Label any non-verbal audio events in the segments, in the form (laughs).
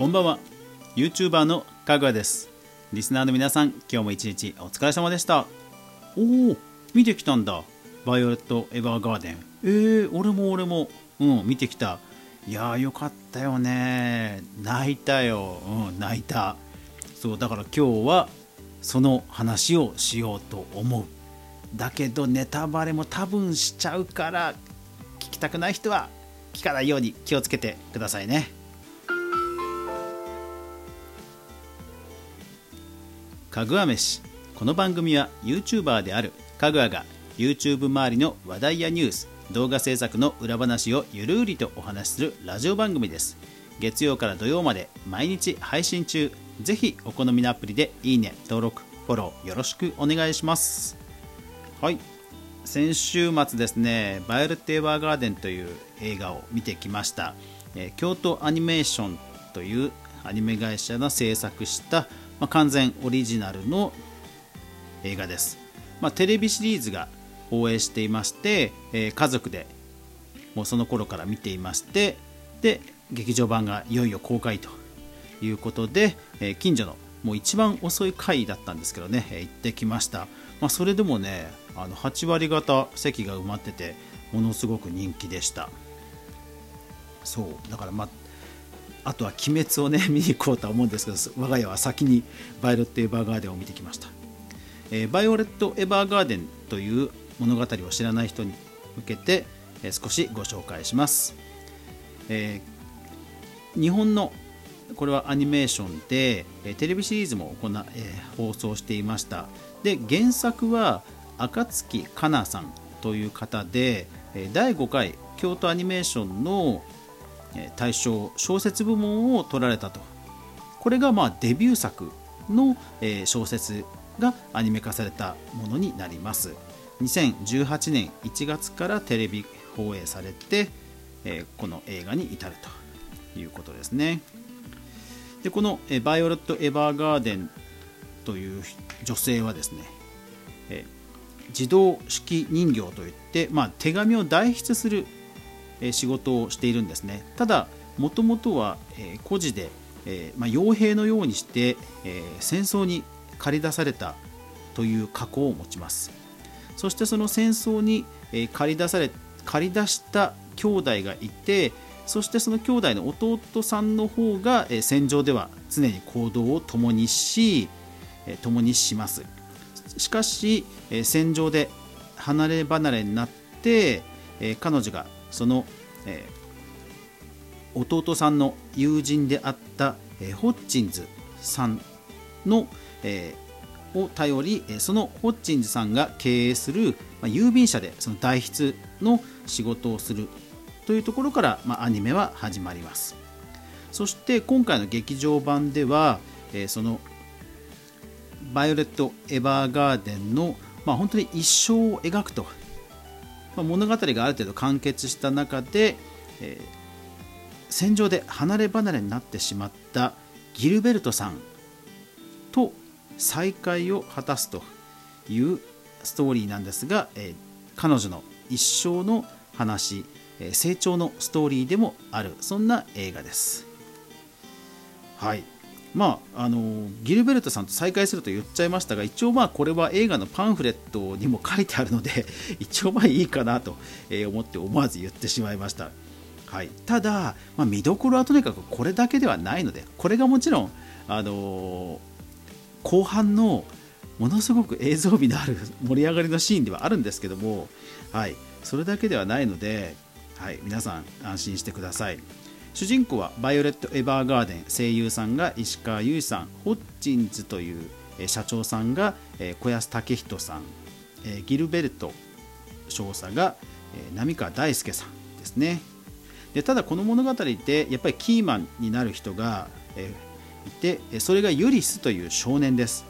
こんばんは。YouTuber のかぐわです。リスナーの皆さん今日も一日お疲れ様でした。おお見てきたんだ。バイオレット・エヴァーガーデン。えー、俺も俺も。うん見てきた。いやーよかったよね。泣いたよ。うん泣いた。そうだから今日はその話をしようと思う。だけどネタバレも多分しちゃうから聞きたくない人は聞かないように気をつけてくださいね。かぐわ飯。この番組は YouTuber であるかぐわが YouTube 周りの話題やニュース動画制作の裏話をゆるりとお話しするラジオ番組です。月曜から土曜まで毎日配信中。ぜひお好みのアプリでいいね登録フォローよろしくお願いします。はい。先週末ですね「バイオレット・エヴァーガーデン」という映画を見てきました、えー、京都アニメーションというアニメ会社が制作した、まあ、完全オリジナルの映画です、まあ、テレビシリーズが放映していまして、えー、家族でもうその頃から見ていましてで劇場版がいよいよ公開ということで、えー、近所のもう一番遅い回だったんですけどね、えー、行ってきました、まあ、それでもねあの8割方席が埋まっててものすごく人気でした。そうだからまああとは「鬼滅」をね (laughs) 見に行こうとは思うんですけど我が家は先に「バイオレット・エヴァーガーデン」を見てきました、えー、バイオレット・エヴァーガーデンという物語を知らない人に向けて、え少しご紹介します、えー、日本のこれはアニメーションでえテレビシリーズも行、え、放送していました。で原作は暁かなさんという方で第5回京都アニメーションの大賞小説部門を取られたと。これがまあデビュー作の小説がアニメ化されたものになります。2018年1月からテレビ放映されて、この映画に至るということですね。でこの、えバイオレット・エヴァーガーデンという女性はですね、え自動式人形といって、まあ、手紙を代筆する、仕事をしているんですね。ただもともとは、孤児で、まあ、傭兵のようにして、戦争に駆り出されたという過去を持ちます。そしてその戦争に駆り出され駆り出した兄弟がいてそしてその兄弟の弟さんの方が戦場では常に行動を共にし共にします。しかし戦場で離れ離れになって彼女がその弟さんの友人であったホッチンズさんのを頼りそのホッチンズさんが経営するまあ郵便社でその代筆の仕事をするというところから、まあ、アニメは始まります。そして今回の劇場版では、えそのバイオレット・エヴァーガーデンの、まあ、本当に一生を描くと、まあ、物語がある程度完結した中で、えー、戦場で離れ離れになってしまったギルベルトさんと再会を果たすというストーリーなんですが、えー、彼女の一生の話、えー、成長のストーリーでもある。そんな映画です。はい。まああのギルベルトさんと再会すると言っちゃいましたが一応まあこれは映画のパンフレットにも書いてあるので (laughs) 一応まあいいかなと思って思わず言ってしまいました。はい、ただ、まあ、見どころはとにかくこれだけではないのでこれがもちろん、あの後半のものすごく映像美のある盛り上がりのシーンではあるんですけども、はい、それだけではないので、はい、皆さん安心してください。主人公はバイオレット・エヴァーガーデン声優さんが石川由依さんホッチンズという社長さんが小安武人さんギルベルト少佐が浪川大輔さんですね。でただこの物語ってやっぱりキーマンになる人がいてそれがユリスという少年です。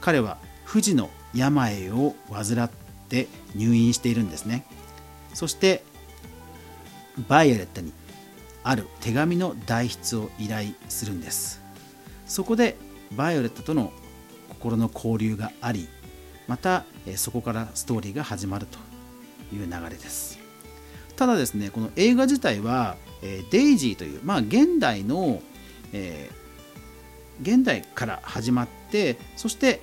彼は不治の病を患って入院しているんですね。そしてバイオレットにある手紙の代筆を依頼するんです。そこでヴァイオレットとの心の交流がありまたそこからストーリーが始まるという流れです。ただですねこの映画自体はデイジーという、まあ、現代のえー、現代から始まってそして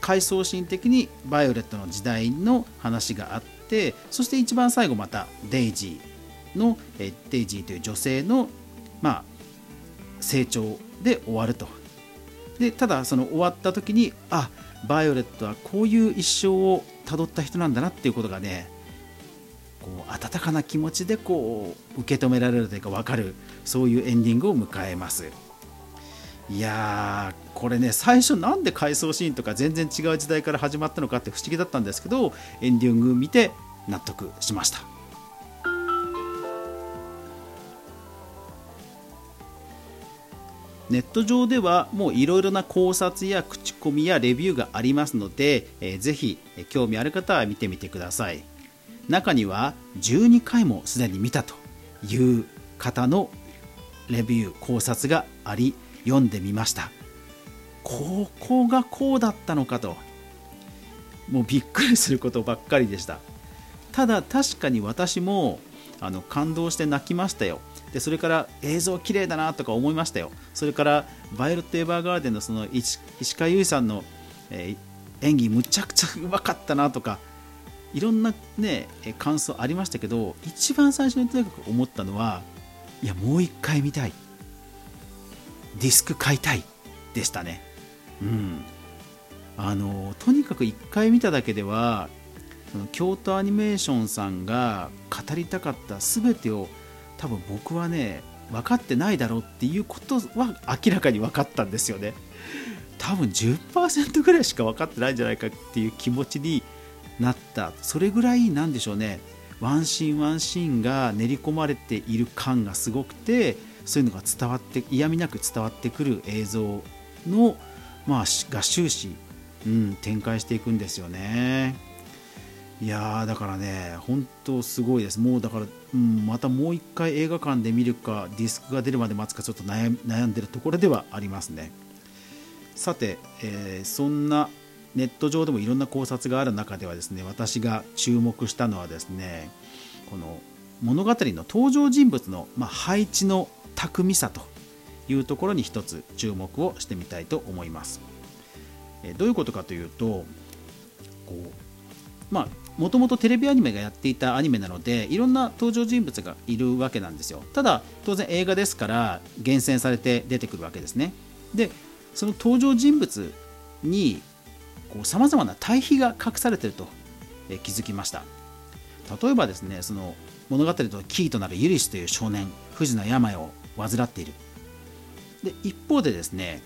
回想シーン的にヴァイオレットの時代の話があってそして一番最後またデイジーの、えデイジーという女性の、まあ、成長で終わると。でただその終わった時にあバイオレットはこういう一生をたどった人なんだなっていうことがねこう温かな気持ちでこう受け止められるというか分かるそういうエンディングを迎えます。いやーこれね最初なんで回想シーンとか全然違う時代から始まったのかって不思議だったんですけどエンディング見て納得しました。ネット上ではもういろいろな考察や口コミやレビューがありますので、えー、ぜひ興味ある方は見てみてください。中には12回もすでに見たという方のレビュー考察があり読んでみました。ここがこうだったのかと。もうびっくりすることばっかりでした。ただ確かに私もあの感動して泣きましたよ。でそれから映像綺麗だなとか思いましたよ。それからバイオレット・エヴァーガーデンのその石川由依さんの、えー、演技むちゃくちゃうまかったなとかいろんなね感想ありましたけど一番最初にとにかく思ったのはいやもう一回見たい。ディスク買いたい。でしたね。うん。あのとにかく1回見ただけでは京都アニメーションさんが語りたかった全てを多分僕はね分かってないだろうっていうことは明らかに分かったんですよね。多分10%ぐらいしか分かってないんじゃないかっていう気持ちになった。それぐらいなんでしょうね。ワンシーンワンシーンが練り込まれている感がすごくてそういうのが伝わって嫌味なく伝わってくる映像の、まあ、が終始、うん、展開していくんですよね。いやだからね、本当すごいです。もうだから、うん、またもう一回映画館で見るか、ディスクが出るまで待つか、ちょっと悩んでるところではありますね。さて、えー、そんなネット上でもいろんな考察がある中ではですね、私が注目したのはですね、この物語の登場人物の、まあ、配置の巧みさというところに一つ注目をしてみたいと思います。えどういうことかというとこうまあもともとテレビアニメがやっていたアニメなのでいろんな登場人物がいるわけなんですよ。ただ当然映画ですから厳選されて出てくるわけですね。でその登場人物にさまざまな対比が隠されていると、気づきました。例えばですねその物語のキーとなるユリスという少年不治の病を患っている。で一方でですね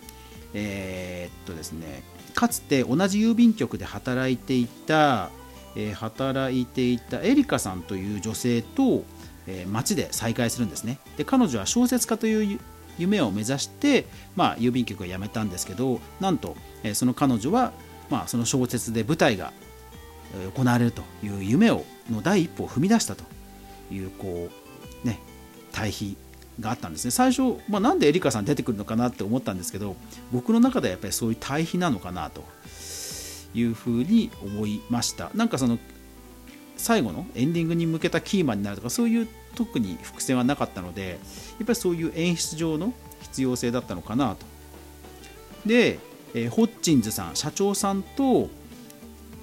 えー、っとですねかつて同じ郵便局で働いていた、えー、働いていたエリカさんという女性と、えー、街で再会するんですね。で彼女は小説家という夢を目指して、まあ、郵便局を辞めたんですけどなんと、えー、その彼女は、まあ、その小説で舞台が行われるという夢をの第一歩を踏み出したというこうね対比があったんですね。最初、まあ、なんでエリカさん出てくるのかなって思ったんですけど僕の中ではやっぱりそういう対比なのかなと。いうふうに思いました。なんかその最後のエンディングに向けたキーマンになるとかそういう特に伏線はなかったのでやっぱりそういう演出上の必要性だったのかなと。で、えー、ホッチンズさん社長さんと、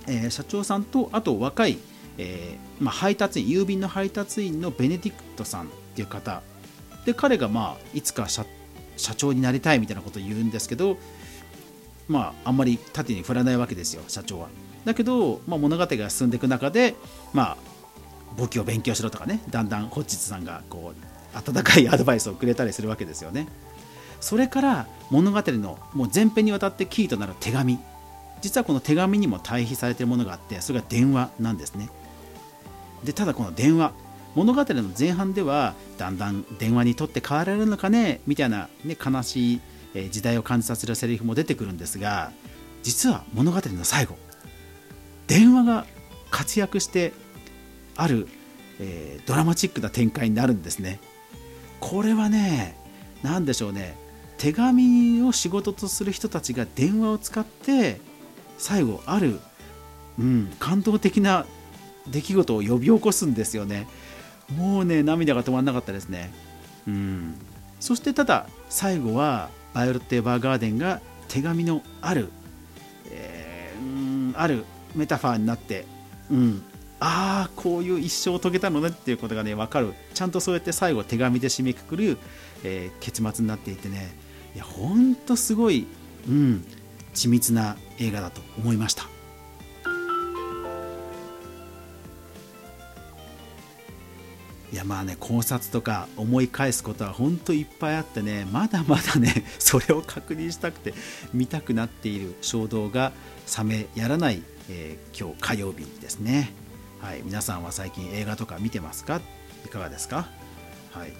えー、社長さんとあと若い、えーまあ、配達員郵便の配達員のベネディクトさんっていう方。で彼がまあいつか社長になりたいみたいなことを言うんですけどまああんまり縦に振らないわけですよ社長は。だけど、まあ、物語が進んでいく中でまあ簿記を勉強しろとかねだんだんホッチッツさんがこう温かいアドバイスをくれたりするわけですよね。それから物語のもう前編にわたってキーとなる手紙実はこの手紙にも対比されているものがあってそれが電話なんですね。でただこの電話物語の前半ではだんだん電話に取って代わられるのかねみたいな、ね、悲しいえ時代を感じさせるセリフも出てくるんですが実は物語の最後電話が活躍してある、えー、ドラマチックな展開になるんですね。これはね何でしょうね。手紙を仕事とする人たちが電話を使って最後ある、うん、感動的な出来事を呼び起こすんですよね。もうね涙が止まらなかったですね。うん。そしてただ最後はバイオレット・エヴァーガーデンが手紙のある、えー、うんあるメタファーになって、うん、ああこういう一生を遂げたのねっていうことがね分かる。ちゃんとそうやって最後手紙で締めくくる、えー、結末になっていてね。いやほんとすごい、うん、緻密な映画だと思いました。いやまあね考察とか思い返すことは本当いっぱいあってねまだまだね (laughs) それを確認したくて見たくなっている衝動が冷めやらない、えー、今日火曜日ですね。はい、皆さんは最近映画とか見てますか？いかがですか、はい、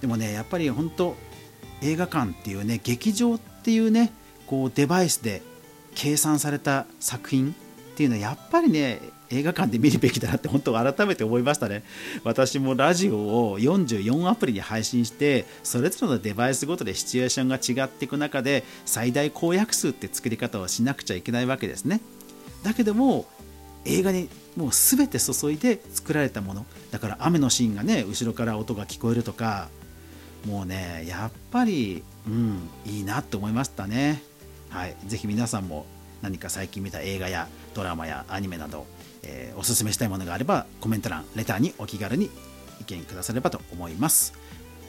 でもねやっぱり本当映画館っていうね劇場っていうねこうデバイスで計算された作品っていうのはやっぱりね映画館で見るべきだなって本当改めて思いましたね。私もラジオを44アプリに配信してそれぞれのデバイスごとでシチュエーションが違っていく中で最大公約数って作り方をしなくちゃいけないわけですね。だけども映画にもう全て注いで作られたもの。だから雨のシーンがね後ろから音が聞こえるとかもうねやっぱりうんいいなって思いましたね。はい是非皆さんも何か最近見た映画やドラマやアニメなど、えー、おすすめしたいものがあればコメント欄レターにお気軽に意見くださればと思います。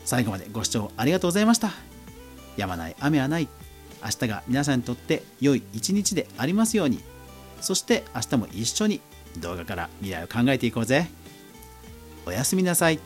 最後までご視聴ありがとうございました。やまない雨はない。明日が皆さんにとって良い一日でありますように。そして明日も一緒に動画から未来を考えていこうぜ。おやすみなさい。